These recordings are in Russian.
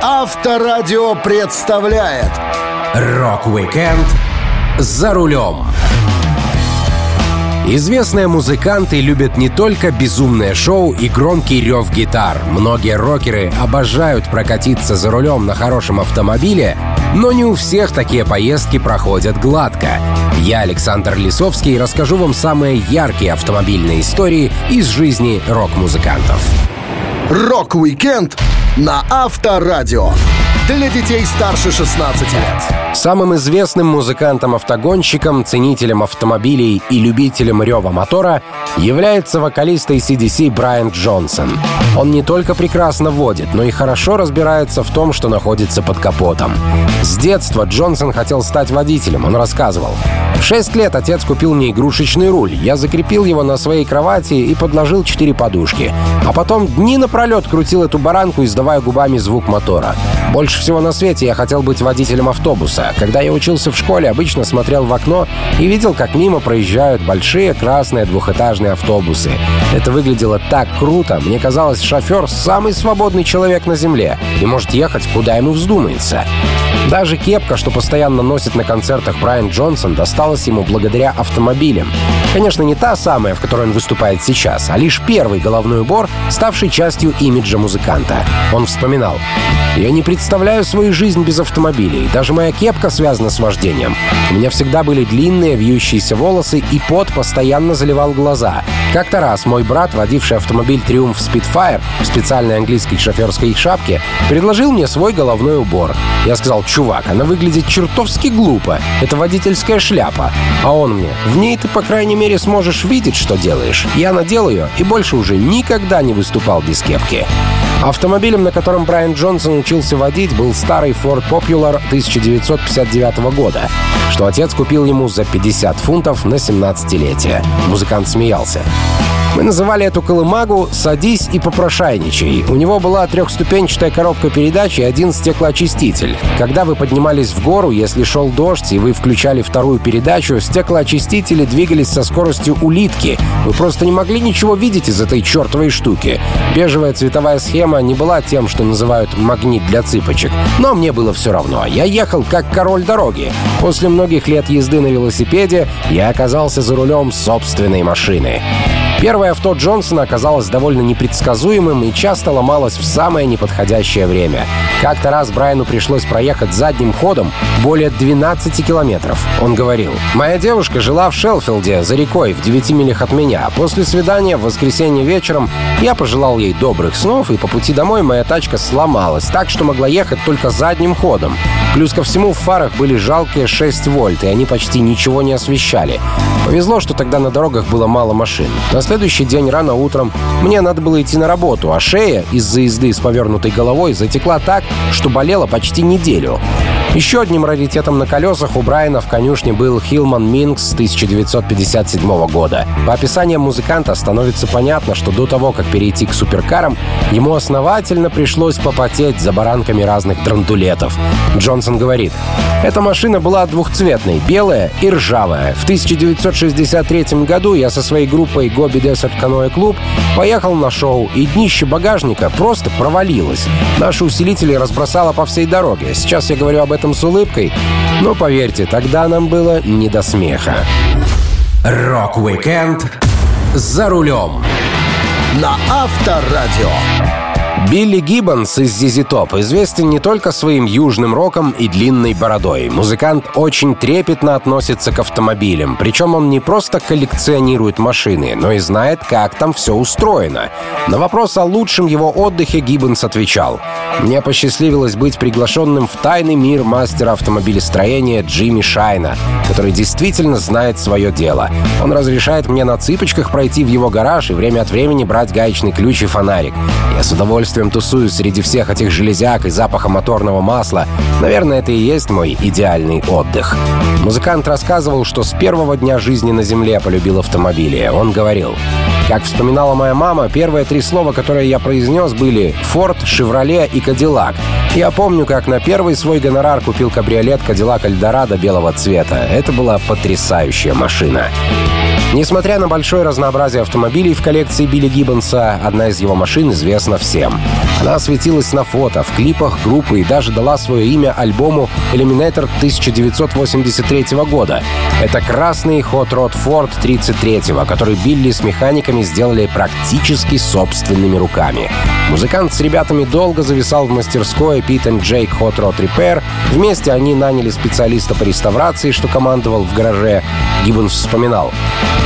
Авторадио представляет Рок-уикенд за рулем. Известные музыканты любят не только безумное шоу и громкий рев гитар. Многие рокеры обожают прокатиться за рулем на хорошем автомобиле, но не у всех такие поездки проходят гладко. Я, Александр Лисовский, расскажу вам самые яркие автомобильные истории из жизни рок-музыкантов. Рок-уикенд на Авторадио. Для детей старше 16 лет. Самым известным музыкантом-автогонщиком, ценителем автомобилей и любителем рева мотора является вокалист AC/DC Брайан Джонсон. Он не только прекрасно водит, но и хорошо разбирается в том, что находится под капотом. С детства Джонсон хотел стать водителем, он рассказывал. В 6 лет отец купил мне игрушечный руль. Я закрепил его на своей кровати и подложил четыре подушки. А потом дни напролет крутил эту баранку, издавая губами звук мотора. Больше всего на свете я хотел быть водителем автобуса. Когда я учился в школе, обычно смотрел в окно и видел, как мимо проезжают большие красные двухэтажные автобусы. Это выглядело так круто. Мне казалось, шофер — самый свободный человек на земле и может ехать, куда ему вздумается. Даже кепка, что постоянно носит на концертах Брайан Джонсон, досталась ему благодаря автомобилям. Конечно, не та самая, в которой он выступает сейчас, а лишь первый головной убор, ставший частью имиджа музыканта. Он вспоминал. «Я не представляю свою жизнь без автомобилей. Даже моя кепка связана с вождением. У меня всегда были длинные вьющиеся волосы, и пот постоянно заливал глаза. Как-то раз мой брат, водивший автомобиль Triumph Spitfire в специальной английской шоферской шапке, предложил мне свой головной убор. Я сказал, чувак, она выглядит чертовски глупо. Это водительская шляпа. А он мне, в ней ты, по крайней мере, сможешь видеть, что делаешь. Я надел ее и больше уже никогда не выступал без кепки. Автомобилем, на котором Брайан Джонсон учился водить, был старый Ford Popular 1959 года, что отец купил ему за 50 фунтов на 17-летие. Музыкант смеялся. Мы называли эту колымагу «Садись и попрошайничай». У него была трехступенчатая коробка передач и один стеклоочиститель. Когда вы поднимались в гору, если шел дождь, и вы включали вторую передачу, стеклоочистители двигались со скоростью улитки. Вы просто не могли ничего видеть из этой чертовой штуки. Бежевая цветовая схема не была тем, что называют «магнит для цыпочек». Но мне было все равно. Я ехал как король дороги. После многих лет езды на велосипеде я оказался за рулем собственной машины. Первое авто Джонсона оказалось довольно непредсказуемым и часто ломалось в самое неподходящее время. Как-то раз Брайану пришлось проехать задним ходом более 12 километров. Он говорил, «Моя девушка жила в Шелфилде, за рекой, в 9 милях от меня. После свидания в воскресенье вечером я пожелал ей добрых снов, и по пути домой моя тачка сломалась, так что могла ехать только задним ходом. Плюс ко всему в фарах были жалкие 6 вольт, и они почти ничего не освещали. Повезло, что тогда на дорогах было мало машин. На следующий день рано утром мне надо было идти на работу, а шея из-за езды с повернутой головой затекла так, что болела почти неделю. Еще одним раритетом на колесах у Брайана в конюшне был Хилман Минкс 1957 года. По описаниям музыканта становится понятно, что до того, как перейти к суперкарам, ему основательно пришлось попотеть за баранками разных драндулетов. Джонсон говорит, «Эта машина была двухцветной, белая и ржавая. В 1963 году я со своей группой Gobi Desert Canoe Club поехал на шоу, и днище багажника просто провалилось. Наши усилители разбросало по всей дороге. Сейчас я говорю об этом с улыбкой, но поверьте, тогда нам было не до смеха. Rock-Weekend за рулем. На Авторадио. Билли Гиббонс из ZZ Top известен не только своим южным роком и длинной бородой. Музыкант очень трепетно относится к автомобилям. Причем он не просто коллекционирует машины, но и знает, как там все устроено. На вопрос о лучшем его отдыхе Гиббонс отвечал. «Мне посчастливилось быть приглашенным в тайный мир мастера автомобилестроения Джимми Шайна, который действительно знает свое дело. Он разрешает мне на цыпочках пройти в его гараж и время от времени брать гаечный ключ и фонарик. Я с удовольствием удовольствием тусуюсь среди всех этих железяк и запаха моторного масла. Наверное, это и есть мой идеальный отдых. Музыкант рассказывал, что с первого дня жизни на Земле полюбил автомобили. Он говорил, как вспоминала моя мама, первые три слова, которые я произнес, были «Форд», «Шевроле» и «Кадиллак». Я помню, как на первый свой гонорар купил кабриолет «Кадиллак Эльдорадо» белого цвета. Это была потрясающая машина. Несмотря на большое разнообразие автомобилей в коллекции Билли Гиббонса, одна из его машин известна всем. Она осветилась на фото, в клипах группы и даже дала свое имя альбому Eliminator 1983 года. Это красный Hot Rod Ford 33 который Билли с механиками сделали практически собственными руками. Музыкант с ребятами долго зависал в мастерской Pit and Jake Hot Rod Repair. Вместе они наняли специалиста по реставрации, что командовал в гараже. Гиббонс вспоминал.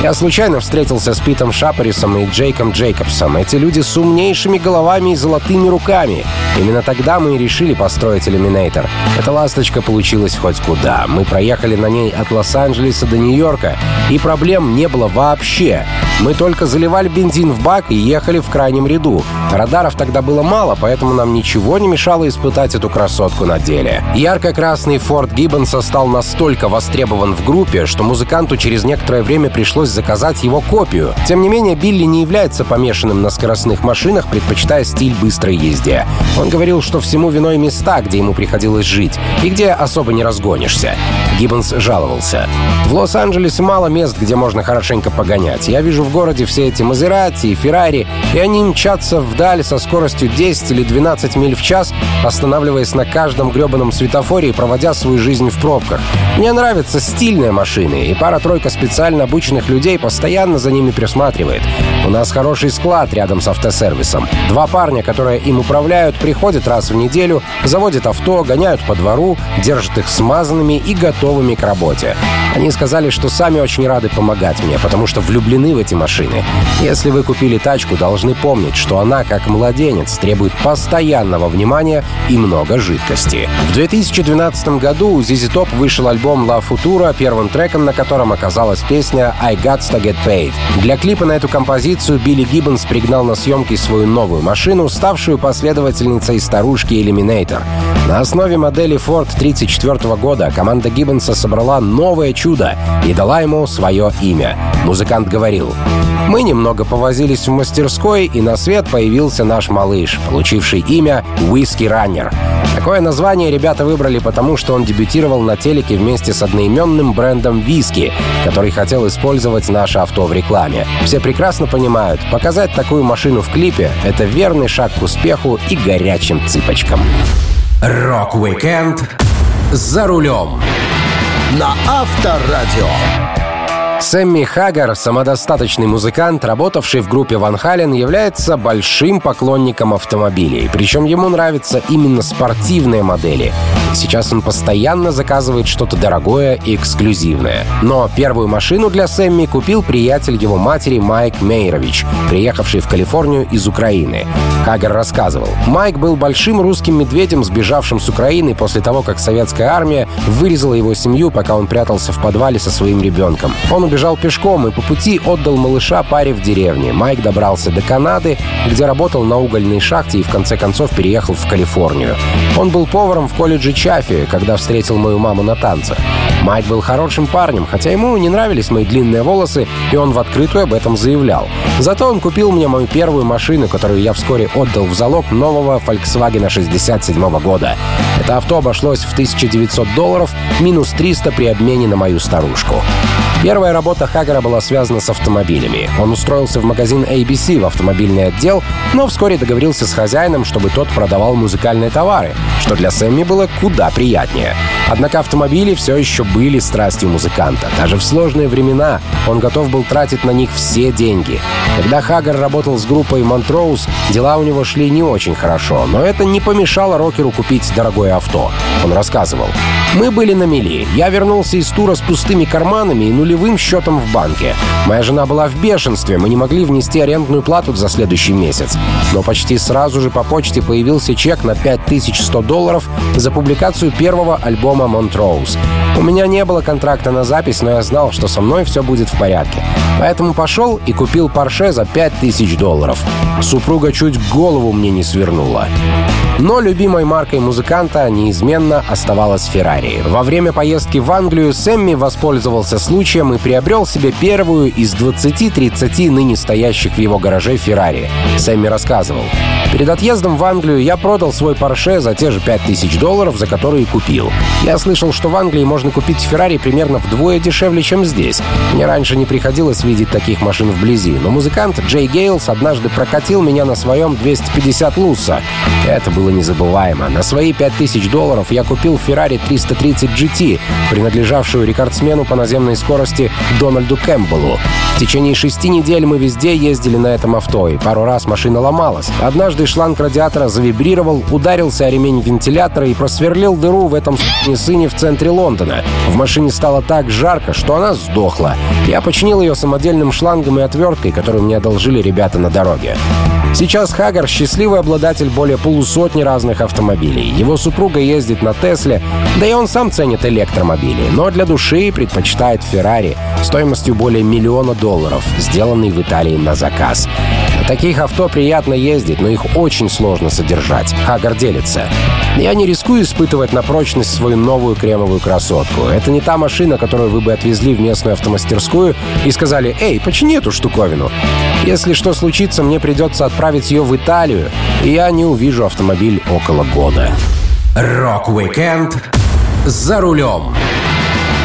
Я случайно встретился с Питом Шапорисом и Джейком Джейкобсом. Эти люди с умнейшими головами и золотыми руками. Именно тогда мы и решили построить Иллюминейтор. Эта ласточка получилась хоть куда. Мы проехали на ней от Лос-Анджелеса до Нью-Йорка, и проблем не было вообще. Мы только заливали бензин в бак и ехали в крайнем ряду. Радаров тогда было мало, поэтому нам ничего не мешало испытать эту красотку на деле. Ярко-красный Форд Гиббонса стал настолько востребован в группе, что музыканту через некоторое время пришлось заказать его копию. Тем не менее, Билли не является помешанным на скоростных машинах, предпочитая стиль быстрой езде. Он говорил, что всему виной места, где ему приходилось жить, и где особо не разгонишься. Гиббонс жаловался. В Лос-Анджелесе мало мест, где можно хорошенько погонять. Я вижу в городе все эти Мазерати и Феррари, и они мчатся вдаль со скоростью 10 или 12 миль в час, останавливаясь на каждом гребаном светофоре и проводя свою жизнь в пробках. Мне нравятся стильные машины, и пара-тройка специально обученных людей постоянно за ними присматривает. У нас хороший склад рядом с автосервисом. Два парня, которые им управляют, приходят раз в неделю, заводят авто, гоняют по двору, держат их смазанными и готовыми к работе. Они сказали, что сами очень рады помогать мне, потому что влюблены в эти машины. Если вы купили тачку, должны помнить, что она, как младенец, требует постоянного внимания и много жидкости. В 2012 году у ZZ Top вышел альбом La Futura, первым треком на котором оказалась песня I Got to Get Paid. Для клипа на эту композицию Билли Гиббонс пригнал на съемки свою новую машину, ставшую последовательницей старушки Eliminator. На основе модели Ford 1934 года команда Гиббонса собрала новое чудо и дала ему свое имя. Музыкант говорил, «Мы немного повозились в мастерской, и на свет появился наш малыш, получивший имя Whiskey Runner. Такое название ребята выбрали потому, что он дебютировал на телеке вместе с одноименным брендом виски, который хотел использовать наше авто в рекламе. Все прекрасно понимают, показать такую машину в клипе — это верный шаг к успеху и горячим цыпочкам. Rock-Weekend за рулем на Авторадио. Сэмми Хаггар, самодостаточный музыкант, работавший в группе Van Halen, является большим поклонником автомобилей. Причем ему нравятся именно спортивные модели. Сейчас он постоянно заказывает что-то дорогое и эксклюзивное. Но первую машину для Сэмми купил приятель его матери Майк Мейрович, приехавший в Калифорнию из Украины. Хаггар рассказывал, Майк был большим русским медведем, сбежавшим с Украины после того, как советская армия вырезала его семью, пока он прятался в подвале со своим ребенком. Он убежал пешком и по пути отдал малыша паре в деревне. Майк добрался до Канады, где работал на угольной шахте и в конце концов переехал в Калифорнию. Он был поваром в колледже Чаффи, когда встретил мою маму на танцах. Майк был хорошим парнем, хотя ему не нравились мои длинные волосы, и он в открытую об этом заявлял. Зато он купил мне мою первую машину, которую я вскоре отдал в залог нового Volkswagen 67 года. Это авто обошлось в 1900 долларов, минус 300 при обмене на мою старушку. Первая работа Хаггара была связана с автомобилями. Он устроился в магазин ABC в автомобильный отдел, но вскоре договорился с хозяином, чтобы тот продавал музыкальные товары, что для Сэмми было куда приятнее. Однако автомобили все еще были страстью музыканта. Даже в сложные времена он готов был тратить на них все деньги. Когда Хаггар работал с группой Монтроуз, дела у него шли не очень хорошо, но это не помешало рокеру купить дорогое авто. Он рассказывал. «Мы были на мели. Я вернулся из тура с пустыми карманами и нулевым счетом в банке. Моя жена была в бешенстве, мы не могли внести арендную плату за следующий месяц. Но почти сразу же по почте появился чек на 5100 долларов за публикацию первого альбома Montrose. У меня не было контракта на запись, но я знал, что со мной все будет в порядке. Поэтому пошел и купил Порше за 5000 долларов. Супруга чуть голову мне не свернула. Но любимой маркой музыканта неизменно оставалась Феррари. Во время поездки в Англию Сэмми воспользовался случаем и приобрел себе первую из 20-30 ныне стоящих в его гараже Феррари. Сэмми рассказывал. Перед отъездом в Англию я продал свой Порше за те же 5000 долларов, за которые купил. Я слышал, что в Англии можно купить Феррари примерно вдвое дешевле, чем здесь. Мне раньше не приходилось видеть таких машин вблизи, но музыкант Джей Гейлс однажды прокатил меня на своем 250 Луса. Это было незабываемо. На свои 5000 долларов я купил Ferrari 330 GT, принадлежавшую рекордсмену по наземной скорости Дональду Кэмпбеллу. В течение шести недель мы везде ездили на этом авто, и пару раз машина ломалась. Однажды шланг радиатора завибрировал, ударился о ремень вентилятора и просверлил дыру в этом сыне в центре Лондона. В машине стало так жарко, что она сдохла. Я починил ее самодельным шлангом и отверткой, которую мне одолжили ребята на дороге. Сейчас Хагар — счастливый обладатель более полусотни разных автомобилей. Его супруга ездит на Тесле, да и он сам ценит электромобили, но для души предпочитает Феррари стоимостью более миллиона долларов, сделанный в Италии на заказ. На таких авто приятно ездить, но их очень сложно содержать. Хагар делится. Я не рискую испытывать на прочность свою новую кремовую красотку. Это не та машина, которую вы бы отвезли в местную автомастерскую и сказали «Эй, почини эту штуковину». Если что случится, мне придется отправить ее в Италию, и я не увижу автомобиль около года. Rock-Weekend за рулем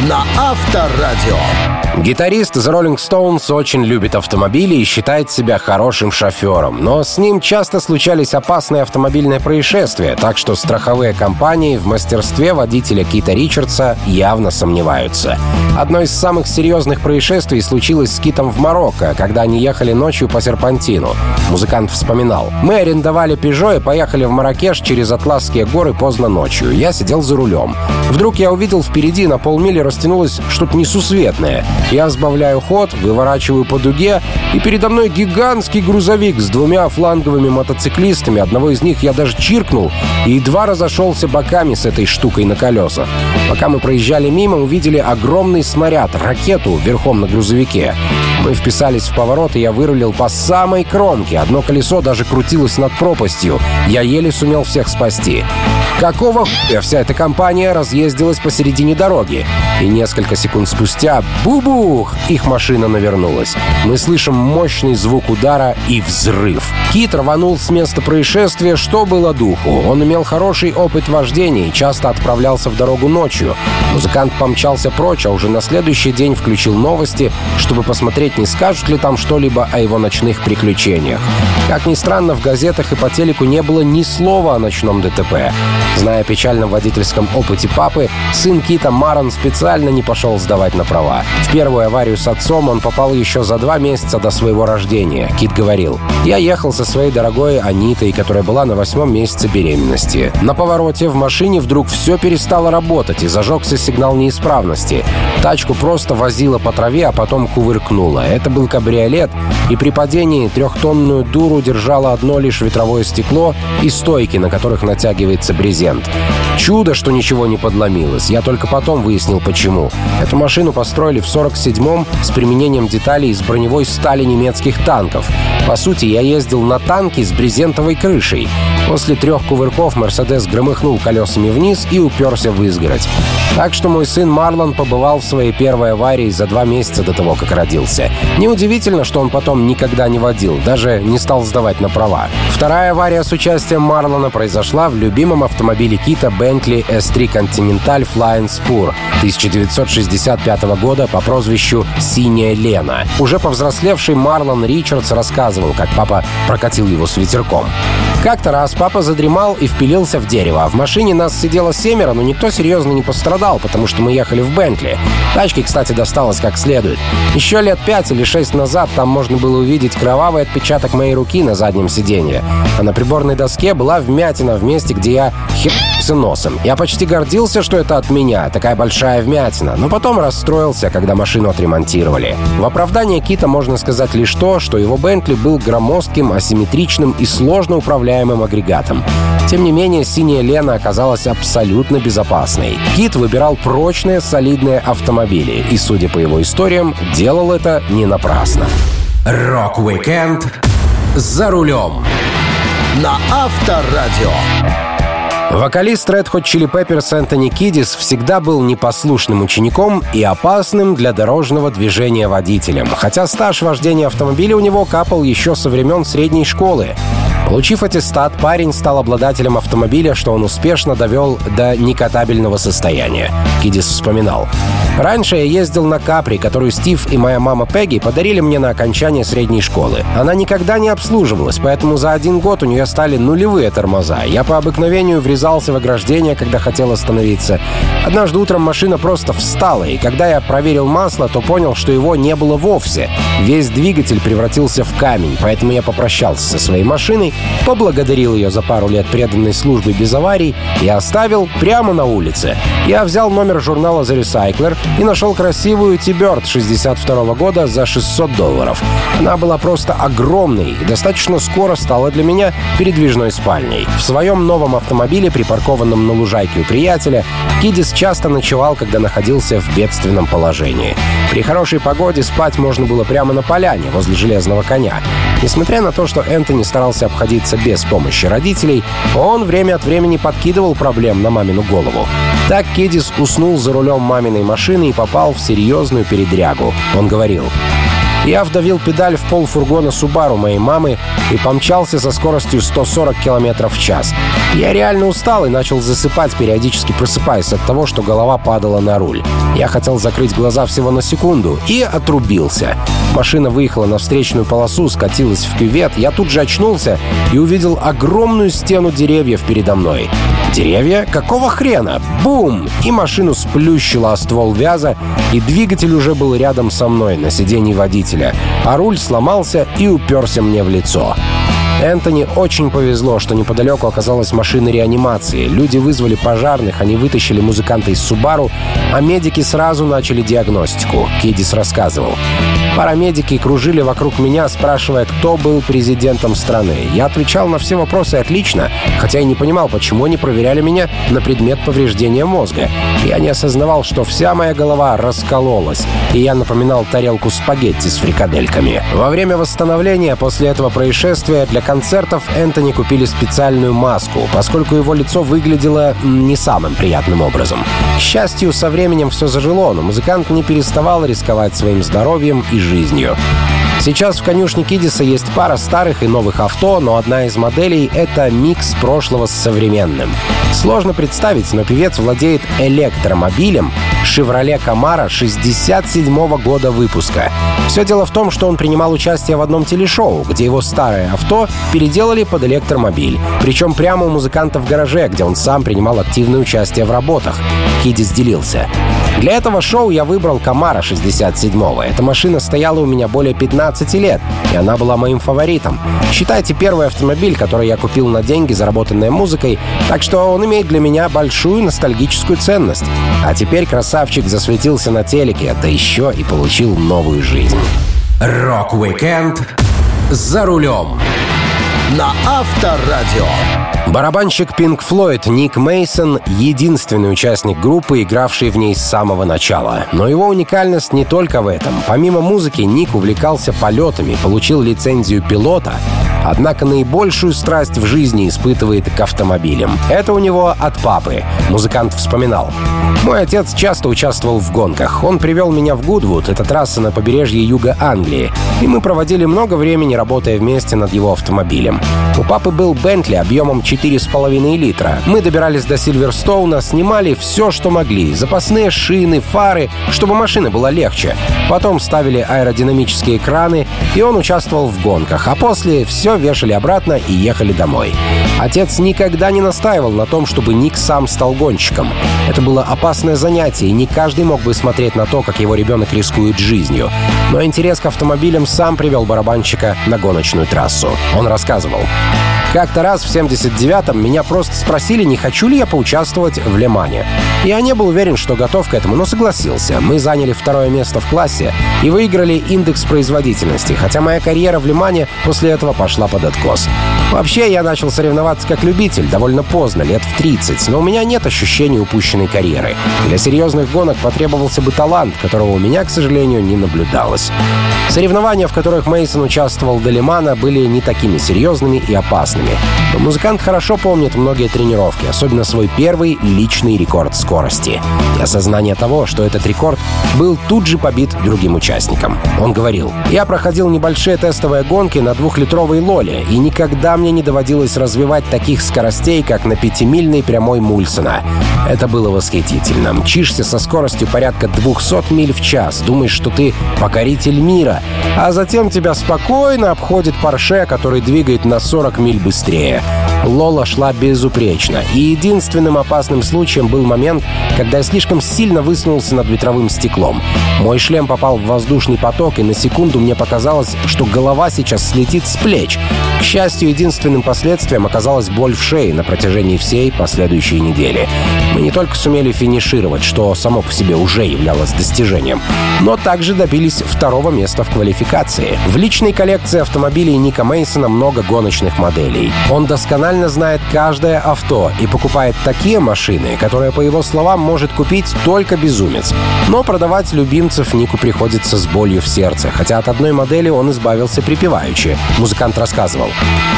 на Авторадио. Гитарист из Rolling Stones очень любит автомобили и считает себя хорошим шофером. Но с ним часто случались опасные автомобильные происшествия, так что страховые компании в мастерстве водителя Кита Ричардса явно сомневаются. Одно из самых серьезных происшествий случилось с Китом в Марокко, когда они ехали ночью по серпантину. Музыкант вспоминал. «Мы арендовали Пежо и поехали в Маракеш через Атласские горы поздно ночью. Я сидел за рулем. Вдруг я увидел впереди на полмили растянулось что-то несусветное. Я сбавляю ход, выворачиваю по дуге, и передо мной гигантский грузовик с двумя фланговыми мотоциклистами. Одного из них я даже чиркнул и едва разошелся боками с этой штукой на колесах. Пока мы проезжали мимо, увидели огромный снаряд, ракету верхом на грузовике. Мы вписались в поворот, и я вырулил по самой кромке. Одно колесо даже крутилось над пропастью. Я еле сумел всех спасти. Какого хуя вся эта компания разъездилась посередине дороги? И несколько секунд спустя — бубух! Их машина навернулась. Мы слышим мощный звук удара и взрыв. Кит рванул с места происшествия, что было духу. Он имел хороший опыт вождения и часто отправлялся в дорогу ночью. Музыкант помчался прочь, а уже на следующий день включил новости, чтобы посмотреть, не скажут ли там что-либо о его ночных приключениях. Как ни странно, в газетах и по телеку не было ни слова о ночном ДТП. Зная о печальном водительском опыте папы, сын Кита Марон специально не пошел сдавать на права. В первую аварию с отцом он попал еще за два месяца до своего рождения. Кит говорил, «Я ехал со своей дорогой Анитой, которая была на восьмом месяце беременности. На повороте в машине вдруг все перестало работать и зажегся сигнал неисправности. Тачку просто возила по траве, а потом кувыркнула. Это был кабриолет, и при падении трехтонную дуру держало одно лишь ветровое стекло и стойки, на которых натягивается брезент. Чудо, что ничего не подломилось. Я только потом выяснил, почему. Эту машину построили в 47-м с применением деталей из броневой стали немецких танков. По сути, я ездил на танке с брезентовой крышей. После трех кувырков «Мерседес» громыхнул колесами вниз и уперся в изгородь. Так что мой сын Марлон побывал в своей первой аварии за два месяца до того, как родился. Неудивительно, что он потом никогда не водил, даже не стал сдавать на права. Вторая авария с участием Марлона произошла в любимом автомобиле Кита Bentley S3 Continental Flying Spur 1965 года по прозвищу «Синяя Лена». Уже повзрослевший Марлон Ричардс рассказывал, как папа прокатил его с ветерком. Как-то раз папа задремал и впилился в дерево. В машине нас сидело семеро, но никто серьезно не пострадал, потому что мы ехали в Бентли. Тачке, кстати, досталось как следует. Еще лет пять или шесть назад там можно было увидеть кровавый отпечаток моей руки на заднем сиденье. А на приборной доске была вмятина в месте, где я херся носом. Я почти гордился, что это от меня, такая большая вмятина, но потом расстроился, когда машину отремонтировали. В оправдание Кита можно сказать лишь то, что его Бентли был громоздким, асимметричным и сложно управляемым агрегатом. Тем не менее, синяя Лена оказалась абсолютно безопасной. Кит выбирал прочные, солидные автомобили, и, судя по его историям, делал это не напрасно. Rock-Weekend за рулем на Авторадио. Вокалист Red Hot Chili Peppers Энтони Кидис всегда был непослушным учеником и опасным для дорожного движения водителем, хотя стаж вождения автомобиля у него капал еще со времен средней школы. Получив аттестат, парень стал обладателем автомобиля, что он успешно довел до некатабельного состояния. Кидис вспоминал. «Раньше я ездил на Капри, которую Стив и моя мама Пегги подарили мне на окончание средней школы. Она никогда не обслуживалась, поэтому за один год у нее стали нулевые тормоза. Я по обыкновению врезался в ограждение, когда хотел остановиться. Однажды утром машина просто встала, и когда я проверил масло, то понял, что его не было вовсе. Весь двигатель превратился в камень, поэтому я попрощался со своей машиной поблагодарил ее за пару лет преданной службы без аварий и оставил прямо на улице. Я взял номер журнала The Recycler и нашел красивую T-Bird 62 года за 600 долларов. Она была просто огромной и достаточно скоро стала для меня передвижной спальней. В своем новом автомобиле, припаркованном на лужайке у приятеля, Кидис часто ночевал, когда находился в бедственном положении. При хорошей погоде спать можно было прямо на поляне, возле железного коня. Несмотря на то, что Энтони старался обходиться без помощи родителей, он время от времени подкидывал проблем на мамину голову. Так Кедис уснул за рулем маминой машины и попал в серьезную передрягу. Он говорил, я вдавил педаль в пол фургона Субару моей мамы и помчался со скоростью 140 км в час. Я реально устал и начал засыпать, периодически просыпаясь от того, что голова падала на руль. Я хотел закрыть глаза всего на секунду и отрубился. Машина выехала на встречную полосу, скатилась в кювет. Я тут же очнулся и увидел огромную стену деревьев передо мной. Деревья? Какого хрена? Бум! И машину сплющило о ствол вяза, и двигатель уже был рядом со мной на сиденье водителя, а руль сломался и уперся мне в лицо. Энтони очень повезло, что неподалеку оказалась машина реанимации. Люди вызвали пожарных, они вытащили музыканта из Субару, а медики сразу начали диагностику. Кидис рассказывал. Парамедики кружили вокруг меня, спрашивая, кто был президентом страны. Я отвечал на все вопросы отлично, хотя и не понимал, почему они проверяли меня на предмет повреждения мозга. Я не осознавал, что вся моя голова раскололась, и я напоминал тарелку спагетти с фрикадельками. Во время восстановления после этого происшествия для концертов Энтони купили специальную маску, поскольку его лицо выглядело не самым приятным образом. К счастью, со временем все зажило, но музыкант не переставал рисковать своим здоровьем и жизнью. Сейчас в конюшне Кидиса есть пара старых и новых авто, но одна из моделей — это микс прошлого с современным. Сложно представить, но певец владеет электромобилем Chevrolet Camaro 67 года выпуска. Все дело в том, что он принимал участие в одном телешоу, где его старое авто переделали под электромобиль. Причем прямо у музыканта в гараже, где он сам принимал активное участие в работах. Кидис делился. Для этого шоу я выбрал Camaro 67-го. Эта машина стояла у меня более 15 лет, и она была моим фаворитом. Считайте, первый автомобиль, который я купил на деньги, заработанные музыкой, так что он имеет для меня большую ностальгическую ценность. А теперь красавчик засветился на телеке, да еще и получил новую жизнь. Rock-Weekend за рулем на Авторадио. Барабанщик Pink Floyd Ник Мейсон единственный участник группы, игравший в ней с самого начала. Но его уникальность не только в этом. Помимо музыки, Ник увлекался полетами, получил лицензию пилота, однако наибольшую страсть в жизни испытывает к автомобилям. Это у него от папы, музыкант вспоминал. Мой отец часто участвовал в гонках. Он привел меня в Гудвуд, это трасса на побережье юга Англии, и мы проводили много времени, работая вместе над его автомобилем. У папы был Бентли объемом 4,5 литра. Мы добирались до Сильверстоуна, снимали все, что могли. Запасные шины, фары, чтобы машина была легче. Потом ставили аэродинамические краны, и он участвовал в гонках. А после все вешали обратно и ехали домой. Отец никогда не настаивал на том, чтобы Ник сам стал гонщиком. Это было опасное занятие, и не каждый мог бы смотреть на то, как его ребенок рискует жизнью. Но интерес к автомобилям сам привел барабанщика на гоночную трассу. Он рассказывал. Как-то раз в 79-м меня просто спросили, не хочу ли я поучаствовать в Лемане. Я не был уверен, что готов к этому, но согласился. Мы заняли второе место в классе и выиграли индекс производительности, хотя моя карьера в Лимане после этого пошла под откос. Вообще, я начал соревноваться как любитель довольно поздно, лет в 30, но у меня нет ощущения упущенной карьеры. Для серьезных гонок потребовался бы талант, которого у меня, к сожалению, не наблюдалось. Соревнования, в которых Мейсон участвовал до Лимана, были не такими серьезными и опасными. Но музыкант хорошо помнит многие тренировки, особенно свой первый личный рекорд скорости. И осознание того, что этот рекорд был тут же побит другим участникам. Он говорил, «Я проходил небольшие тестовые гонки на двухлитровой лоле, и никогда мне не доводилось развивать таких скоростей, как на пятимильной прямой Мульсона. Это было восхитительно. Мчишься со скоростью порядка 200 миль в час, думаешь, что ты покоритель мира, а затем тебя спокойно обходит Порше, который двигает на 40 миль быстрее. Лола шла безупречно, и единственным опасным случаем был момент, когда я слишком сильно высунулся над ветровым стеклом. Мой шлем попал в воздушный поток, и на секунду мне показалось, что голова сейчас слетит с плеч. К счастью, единственным последствием оказалась боль в шее на протяжении всей последующей недели. Мы не только сумели финишировать, что само по себе уже являлось достижением, но также добились второго места в квалификации. В личной коллекции автомобилей Ника Мейсона много гоночных моделей. Он досконально знает каждое авто и покупает такие машины, которые, по его словам, может купить только безумец. Но продавать любимцев Нику приходится с болью в сердце, хотя от одной модели он избавился припеваючи. Музыкант рассказывал.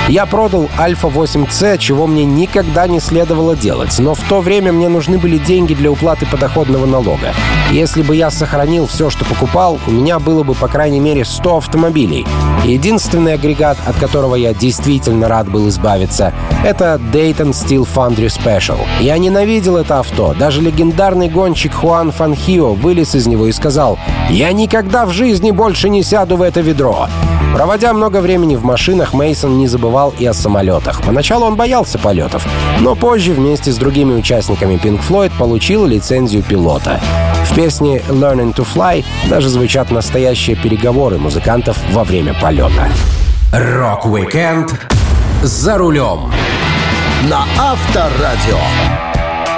«Я продал Альфа 8C, чего мне никогда не следовало делать, но в то время мне нужны были деньги для уплаты подоходного налога. Если бы я сохранил все, что покупал, у меня было бы по крайней мере 100 автомобилей. Единственный агрегат, от которого я действительно рад был избавиться, это Dayton Steel Foundry Special. Я ненавидел это авто. Даже легендарный гонщик Хуан Фанхио вылез из него и сказал «Я никогда в жизни больше не сяду в это ведро». Проводя много времени в машинах, Мейсон не забывал и о самолетах. Поначалу он боялся полетов, но позже вместе с другими участниками Pink Floyd получил лицензию пилота. В песне «Learning to Fly» даже звучат настоящие переговоры музыкантов во время полета. Rock-Weekend за рулем на Авторадио.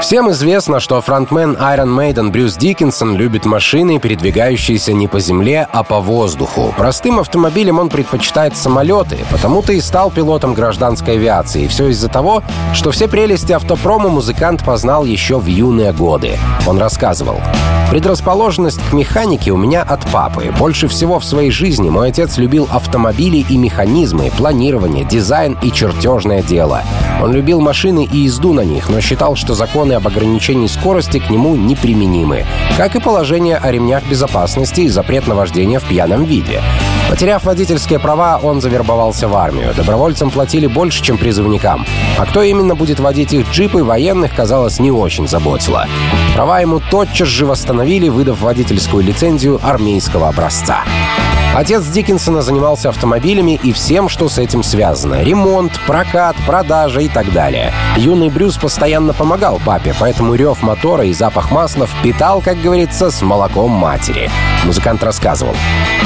Всем известно, что фронтмен Iron Maiden Брюс Дикинсон любит машины, передвигающиеся не по земле, а по воздуху. Простым автомобилям он предпочитает самолеты, потому-то и стал пилотом гражданской авиации. Все из-за того, что все прелести автопрома музыкант познал еще в юные годы. Он рассказывал. Предрасположенность к механике у меня от папы. Больше всего в своей жизни мой отец любил автомобили и механизмы, планирование, дизайн и чертежное дело. Он любил машины и езду на них, но считал, что законы об ограничении скорости к нему неприменимы, как и положение о ремнях безопасности и запрет на вождение в пьяном виде. Потеряв водительские права, он завербовался в армию. Добровольцам платили больше, чем призывникам. А кто именно будет водить их джипы, военных, казалось, не очень заботило. Права ему тотчас же восстановили, выдав водительскую лицензию армейского образца. Отец Диккенсона занимался автомобилями и всем, что с этим связано. Ремонт, прокат, продажа и так далее. Юный Брюс постоянно помогал папе, поэтому рев мотора и запах масла впитал, как говорится, с молоком матери. Музыкант рассказывал.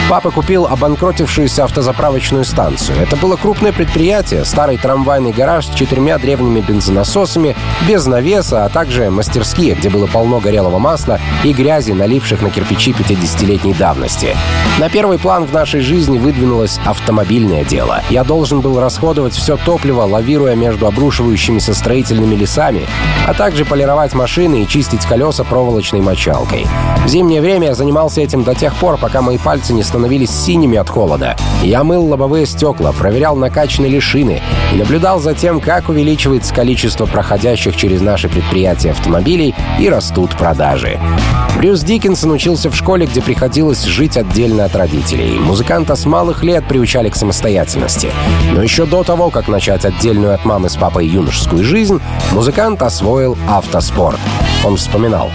Папа купил обанкротившуюся автозаправочную станцию. Это было крупное предприятие, старый трамвайный гараж с четырьмя древними бензонасосами, без навеса, а также мастерские, где было полно горелого масла и грязи, налипших на кирпичи 50-летней давности. На первый план в нашей жизни выдвинулось автомобильное дело. Я должен был расходовать все топливо, лавируя между обрушивающимися строительными лесами, а также полировать машины и чистить колеса проволочной мочалкой. В зимнее время я занимался этим до тех пор, пока мои пальцы не становились синими от холода. Я мыл лобовые стекла, проверял накачанные ли шины и наблюдал за тем, как увеличивается количество проходящих через наши предприятия автомобилей и растут продажи. Брюс Диккенсон учился в школе, где приходилось жить отдельно от родителей. Музыканта с малых лет приучали к самостоятельности. Но еще до того, как начать отдельную от мамы с папой юношескую жизнь, музыкант освоил автоспорт. Он вспоминал.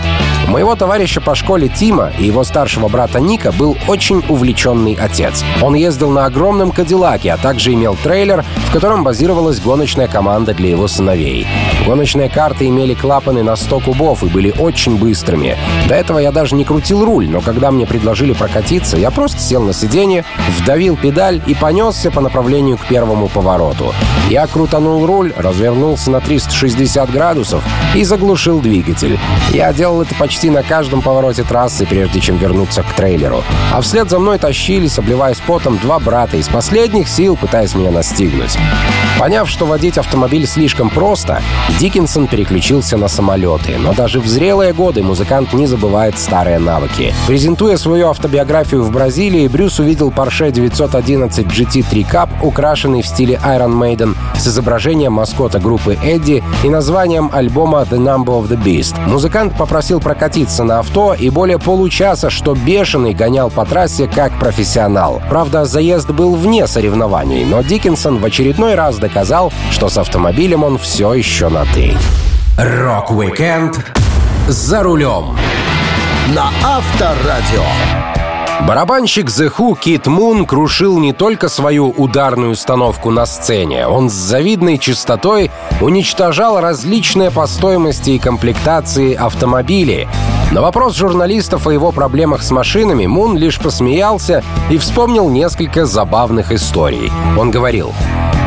У моего товарища по школе Тима и его старшего брата Ника был очень увлеченный отец. Он ездил на огромном Кадиллаке, а также имел трейлер, в котором базировалась гоночная команда для его сыновей. Гоночные карты имели клапаны на 100 кубов и были очень быстрыми. До этого я даже не крутил руль, но когда мне предложили прокатиться, я просто сел на сиденье, вдавил педаль и понесся по направлению к первому повороту. Я крутанул руль, развернулся на 360 градусов и заглушил двигатель. Я делал это почти на каждом повороте трассы, прежде чем вернуться к трейлеру. А вслед за мной тащились, обливаясь потом, два брата из последних сил, пытаясь меня настигнуть. Поняв, что водить автомобиль слишком просто, Диккенсон переключился на самолеты. Но даже в зрелые годы музыкант не забывает старые навыки. Презентуя свою автобиографию в Бразилии, Брюс увидел Porsche 911 GT3 Cup, украшенный в стиле Iron Maiden, с изображением маскота группы Эдди и названием альбома The Number of the Beast. Музыкант попросил прокатиться на авто и более получаса, что бешеный, гонял по трассе как профессионал. Правда, заезд был вне соревнований, но Диккенсон в очередной раз доказал, что с автомобилем он все еще на «ты». Rock-Weekend за рулем на Авторадио. Барабанщик The Who Кит Мун крушил не только свою ударную установку на сцене, он с завидной частотой уничтожал различные по стоимости и комплектации автомобили. На вопрос журналистов о его проблемах с машинами Мун лишь посмеялся и вспомнил несколько забавных историй. Он говорил,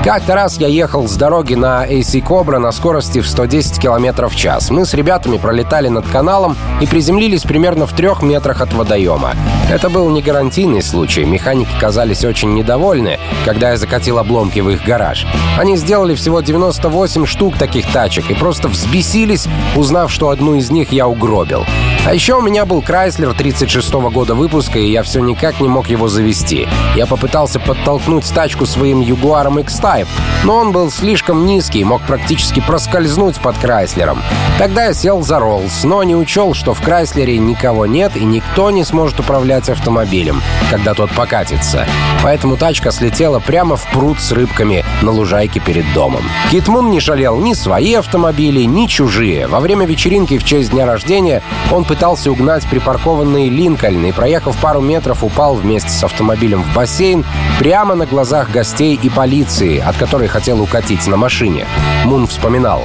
как-то раз я ехал с дороги на AC Cobra на скорости в 110 км в час. Мы с ребятами пролетали над каналом и приземлились примерно в трех метрах от водоема. Это был не гарантийный случай. Механики казались очень недовольны, когда я закатил обломки в их гараж. Они сделали всего 98 штук таких тачек и просто взбесились, узнав, что одну из них я угробил. А еще у меня был Крайслер 36 -го года выпуска, и я все никак не мог его завести. Я попытался подтолкнуть тачку своим Ягуаром X-Type, но он был слишком низкий и мог практически проскользнуть под Крайслером. Тогда я сел за Роллс, но не учел, что в Крайслере никого нет и никто не сможет управлять автомобилем, когда тот покатится. Поэтому тачка слетела прямо в пруд с рыбками на лужайке перед домом. Китмун не жалел ни свои автомобили, ни чужие. Во время вечеринки в честь дня рождения он пытался угнать припаркованный Линкольн и, проехав пару метров, упал вместе с автомобилем в бассейн прямо на глазах гостей и полиции, от которой хотел укатить на машине. Мун вспоминал.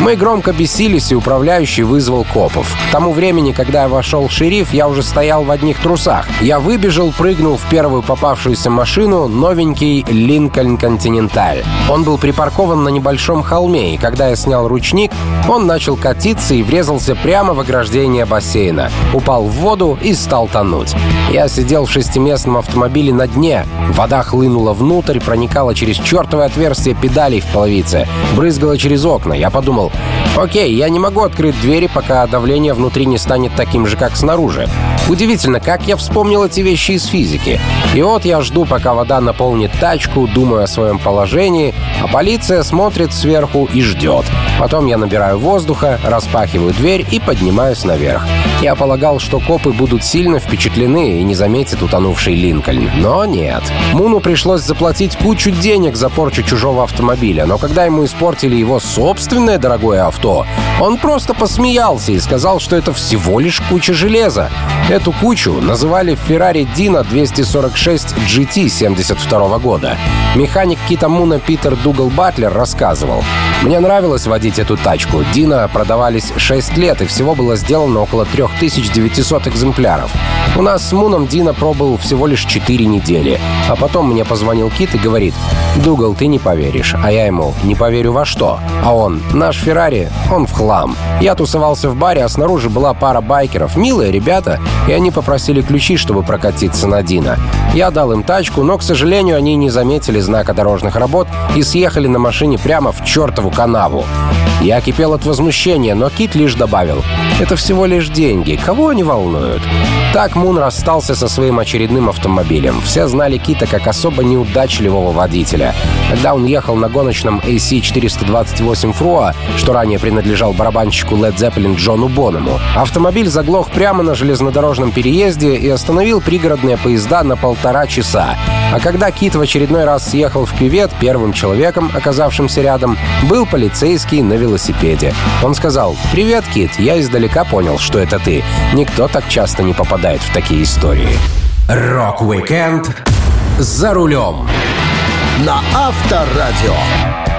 Мы громко бесились, и управляющий вызвал копов. К тому времени, когда я вошел шериф, я уже стоял в одних трусах. Я выбежал, прыгнул в первую попавшуюся машину, новенький Линкольн Континенталь. Он был припаркован на небольшом холме, и когда я снял ручник, он начал катиться и врезался прямо в ограждение бассейна. Упал в воду и стал тонуть. Я сидел в шестиместном автомобиле на дне. Вода хлынула внутрь, проникала через чертовое отверстие педалей в половице, брызгала через окна. Я подумал, окей, я не могу открыть двери, пока давление внутри не станет таким же, как снаружи. Удивительно, как я вспомнил эти вещи из физики. И вот я жду, пока вода наполнит тачку, думаю о своем положении, а полиция смотрит сверху и ждет. Потом я набираю воздуха, распахиваю дверь и поднимаюсь наверх. Я полагал, что копы будут сильно впечатлены и не заметят утонувший Линкольн. Но нет. Муну пришлось заплатить кучу денег за порчу чужого автомобиля, но когда ему испортили его собственное дорогое авто, он просто посмеялся и сказал, что это всего лишь куча железа. Эту кучу называли Ferrari Dino 246 GT 72 года. Механик Кита Муна Питер Дугал Батлер рассказывал. «Мне нравилось водить эту тачку. Дина продавались 6 лет, и всего было сделано около 3900 экземпляров. У нас с Муном Дина пробыл всего лишь 4 недели. А потом мне позвонил Кит и говорит, «Дугал, ты не поверишь». А я ему, «Не поверю во что?» А он, «Наш Феррари, он в хлам». Я тусовался в баре, а снаружи была пара байкеров. Милые ребята, и они попросили ключи, чтобы прокатиться на Дина. Я дал им тачку, но, к сожалению, они не заметили знака дорожных работ и съехали на машине прямо в чертову канаву. Я кипел от возмущения, но Кит лишь добавил, «Это всего лишь деньги, кого они волнуют?» Так Мун расстался со своим очередным автомобилем. Все знали Кита как особо неудачливого водителя. Когда он ехал на гоночном AC-428 Фруа, что ранее принадлежал барабанщику Led Zeppelin Джону Боннему, автомобиль заглох прямо на железнодорожном переезде и остановил пригородные поезда на полтора часа. А когда Кит в очередной раз съехал в кювет, первым человеком, оказавшимся рядом, был полицейский на велосипеде. Он сказал «Привет, Кит, я издалека понял, что это ты. Никто так часто не попадает в такие истории. Rock-Weekend за рулем. На Авторадио.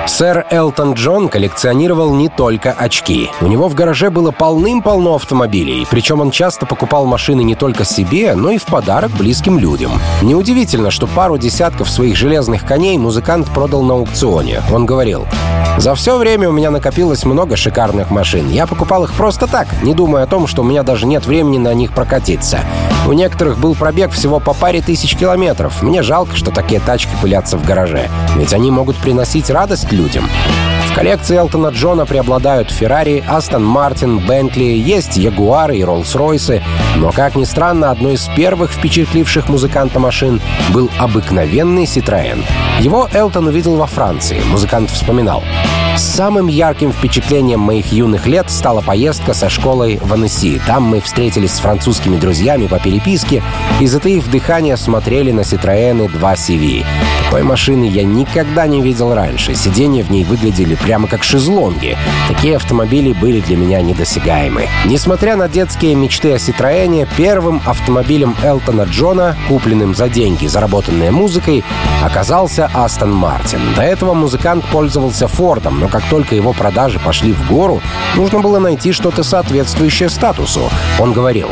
Сэр Элтон Джон коллекционировал не только очки. У него в гараже было полным-полно автомобилей, причем он часто покупал машины не только себе, но и в подарок близким людям. Неудивительно, что пару десятков своих железных коней музыкант продал на аукционе. Он говорил, «За все время у меня накопилось много шикарных машин. Я покупал их просто так, не думая о том, что у меня даже нет времени на них прокатиться. У некоторых был пробег всего по паре тысяч километров. Мне жалко, что такие тачки пылятся в гараже. Ведь они могут приносить радость людям. В коллекции Элтона Джона преобладают Феррари, Астон Мартин, Бентли, есть Ягуары и Роллс-Ройсы, но, как ни странно, одной из первых впечатливших музыканта машин был обыкновенный Citroën. Его Элтон увидел во Франции, музыкант вспоминал. Самым ярким впечатлением моих юных лет стала поездка со школой в Аннеси. Там мы встретились с французскими друзьями по переписке и, затаив дыхание, смотрели на Citroёn 2 CV. Такой машины я никогда не видел раньше. Сиденья в ней выглядели прямо как шезлонги. Такие автомобили были для меня недосягаемы. Несмотря на детские мечты о Citroёне, первым автомобилем Элтона Джона, купленным за деньги, заработанные музыкой, оказался Астон Мартин. До этого музыкант пользовался Фордом, но как только его продажи пошли в гору, нужно было найти что-то соответствующее статусу. Он говорил,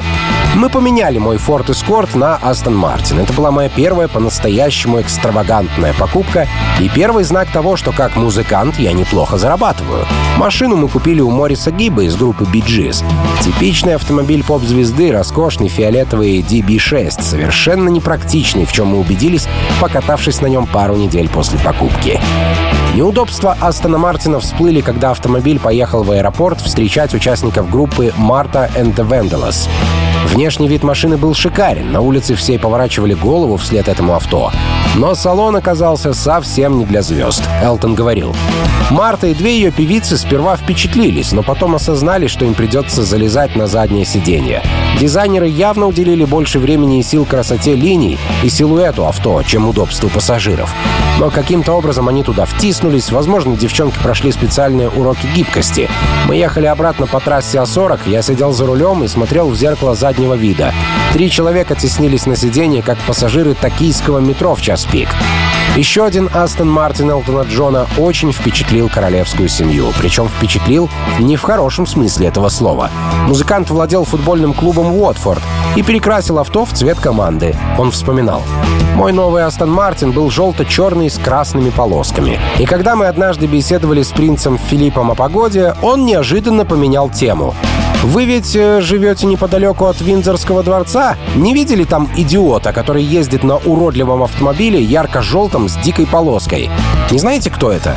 «Мы поменяли мой Ford Escort на Aston Martin. Это была моя первая по-настоящему экстравагантная покупка и первый знак того, что как музыкант я неплохо зарабатываю. Машину мы купили у Мориса Гиба из группы Gees. Типичный автомобиль поп-звезды, роскошный фиолетовый DB6, совершенно непрактичный, в чем мы убедились, покатавшись на нем пару недель после покупки. Неудобства Астона Мартина всплыли, когда автомобиль поехал в аэропорт встречать участников группы Marta and the Vandellas. Внешний вид машины был шикарен, на улице все поворачивали голову вслед этому авто. Но салон оказался совсем не для звезд. Элтон говорил. Марта и две ее певицы сперва впечатлились, но потом осознали, что им придется залезать на заднее сиденье. Дизайнеры явно уделили больше времени и сил красоте линий и силуэту авто, чем удобству пассажиров. Но каким-то образом они туда втиснулись. Возможно, девчонки прошли специальные уроки гибкости. Мы ехали обратно по трассе А40, я сидел за рулем и смотрел в зеркало заднего вида. Три человека теснились на сиденье, как пассажиры токийского метро в час пик. Еще один Астон Мартин Элтона Джона очень впечатлил королевскую семью. Причем впечатлил не в хорошем смысле этого слова. Музыкант владел футбольным клубом Уотфорд и перекрасил авто в цвет команды. Он вспоминал. Мой новый Астон Мартин был желто-черный с красными полосками. И когда мы однажды беседовали с принцем Филиппом о погоде, он неожиданно поменял тему. Вы ведь э, живете неподалеку от Виндзорского дворца? Не видели там идиота, который ездит на уродливом автомобиле ярко-желтом с дикой полоской? Не знаете, кто это?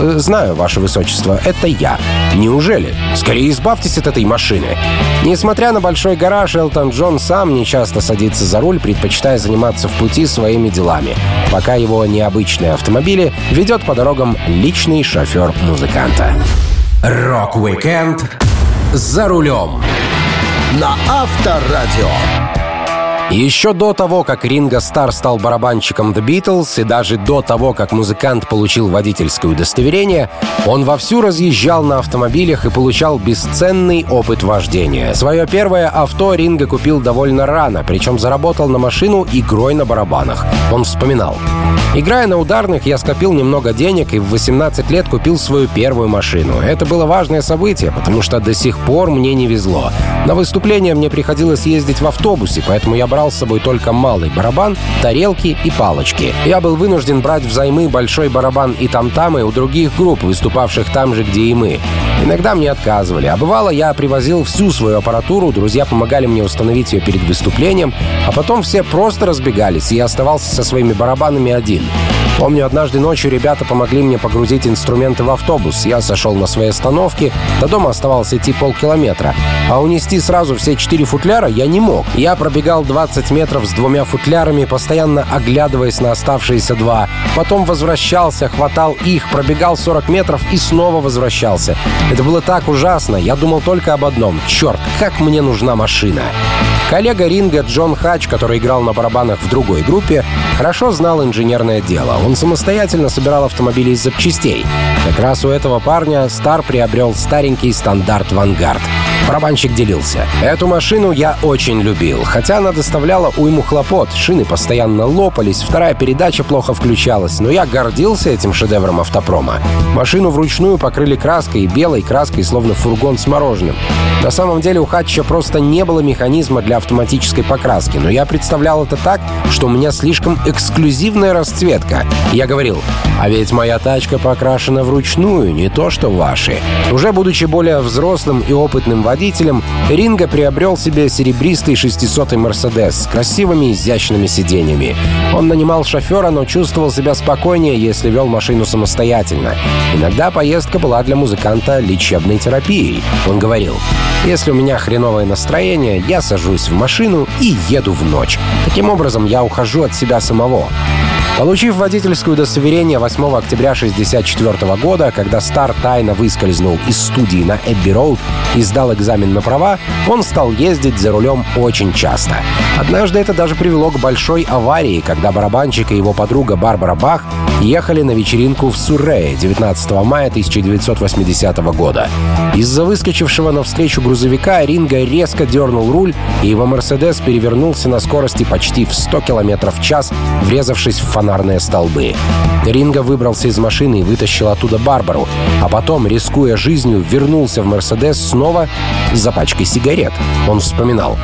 Э, знаю, ваше высочество, это я. Неужели? Скорее избавьтесь от этой машины. Несмотря на большой гараж, Элтон Джон сам не часто садится за руль, предпочитая заниматься в пути своими делами, пока его необычные автомобили ведет по дорогам личный шофер музыканта. Rock-Weekend за рулем на Авторадио. Еще до того, как Ринго Старр стал барабанщиком The Beatles, и даже до того, как музыкант получил водительское удостоверение, он вовсю разъезжал на автомобилях и получал бесценный опыт вождения. Свое первое авто Ринго купил довольно рано, причем заработал на машину игрой на барабанах. Он вспоминал. Играя на ударных, я скопил немного денег и в 18 лет купил свою первую машину. Это было важное событие, потому что до сих пор мне не везло. На выступление мне приходилось ездить в автобусе, поэтому я брал с собой только малый барабан, тарелки и палочки. Я был вынужден брать взаймы большой барабан и там-тамы у других групп, выступавших там же, где и мы. Иногда мне отказывали, а бывало я привозил всю свою аппаратуру, друзья помогали мне установить ее перед выступлением, а потом все просто разбегались, и я оставался со своими барабанами один. Помню, однажды ночью ребята помогли мне погрузить инструменты в автобус. Я сошел на своей остановке, до дома оставалось идти полкилометра. А унести сразу все четыре футляра я не мог. Я пробегал 20 метров с двумя футлярами, постоянно оглядываясь на оставшиеся два. Потом возвращался, хватал их, пробегал 40 метров и снова возвращался. Это было так ужасно. Я думал только об одном. Черт, как мне нужна машина. Коллега ринга Джон Хач, который играл на барабанах в другой группе, хорошо знал инженерное дело. Он самостоятельно собирал автомобили из запчастей. Как раз у этого парня Стар приобрел старенький стандарт «Вангард». Барабанщик делился. Эту машину я очень любил, хотя она доставляла уйму хлопот. Шины постоянно лопались, вторая передача плохо включалась, но я гордился этим шедевром автопрома. Машину вручную покрыли краской белой краской, словно фургон с мороженым. На самом деле у Хатча просто не было механизма для автоматической покраски, но я представлял это так, что у меня слишком эксклюзивная расцветка. Я говорил, а ведь моя тачка покрашена вручную, не то что ваши. Уже будучи более взрослым и опытным водителем, Ринго приобрел себе серебристый 600-й Мерседес с красивыми изящными сиденьями. Он нанимал шофера, но чувствовал себя спокойнее, если вел машину самостоятельно. Иногда поездка была для музыканта лечебной терапией. Он говорил, если у меня хреновое настроение, я сажусь в машину и еду в ночь. Таким образом, я ухожу от себя самого. Получив водительское удостоверение 8 октября 1964 года, когда Стар тайно выскользнул из студии на Эбби Роуд и сдал экзамен на права, он стал ездить за рулем очень часто. Однажды это даже привело к большой аварии, когда барабанщик и его подруга Барбара Бах ехали на вечеринку в Суррее 19 мая 1980 года. Из-за выскочившего навстречу грузовика Ринга резко дернул руль, и его «Мерседес» перевернулся на скорости почти в 100 км в час, врезавшись в фонарные столбы. Ринга выбрался из машины и вытащил оттуда Барбару, а потом, рискуя жизнью, вернулся в «Мерседес» снова за пачкой сигарет. Он вспоминал.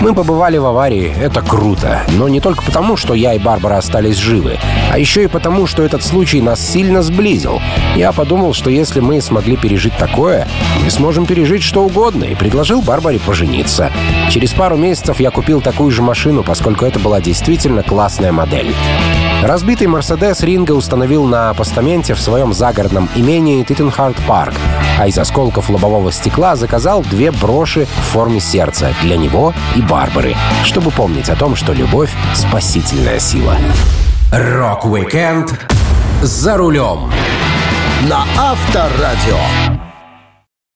«Мы побывали в аварии, это круто, но не только потому, что я и Барбара остались живы, а еще и потому, что этот случай нас сильно сблизил. Я подумал, что если мы смогли пережить такое, мы сможем пережить что угодно, и предложил Барбаре пожениться. Через пару месяцев я купил такую же машину, поскольку это была действительно классная модель. Разбитый «Мерседес» Ринго установил на постаменте в своем загородном имении Титтенхёрст Парк, а из осколков лобового стекла заказал две броши в форме сердца для него и Барбары, чтобы помнить о том, что любовь — спасительная сила. Rock-Weekend за рулем на Авторадио.